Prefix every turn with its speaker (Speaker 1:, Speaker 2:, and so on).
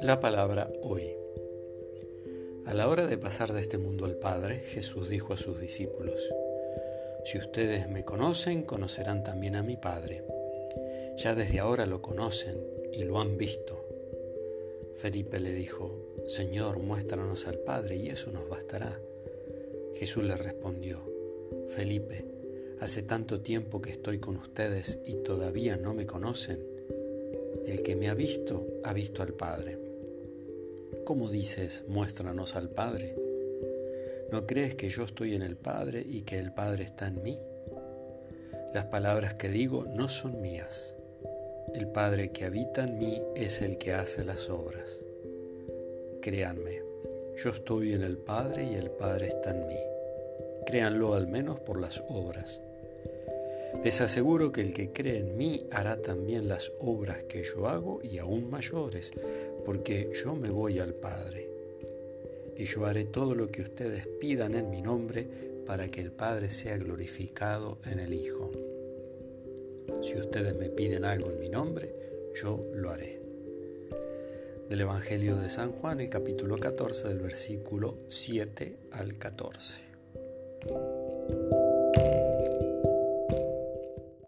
Speaker 1: La palabra hoy. A la hora de pasar de este mundo al Padre, Jesús dijo a sus discípulos, Si ustedes me conocen, conocerán también a mi Padre. Ya desde ahora lo conocen y lo han visto. Felipe le dijo, Señor, muéstranos al Padre y eso nos bastará. Jesús le respondió, Felipe, hace tanto tiempo que estoy con ustedes y todavía no me conocen. El que me ha visto, ha visto al Padre. ¿Cómo dices, muéstranos al Padre? ¿No crees que yo estoy en el Padre y que el Padre está en mí? Las palabras que digo no son mías. El Padre que habita en mí es el que hace las obras. Créanme, yo estoy en el Padre y el Padre está en mí. Créanlo al menos por las obras. Les aseguro que el que cree en mí hará también las obras que yo hago y aún mayores, porque yo me voy al Padre. Y yo haré todo lo que ustedes pidan en mi nombre para que el Padre sea glorificado en el Hijo. Si ustedes me piden algo en mi nombre, yo lo haré. Del Evangelio de San Juan, el capítulo 14, del versículo 7 al 14.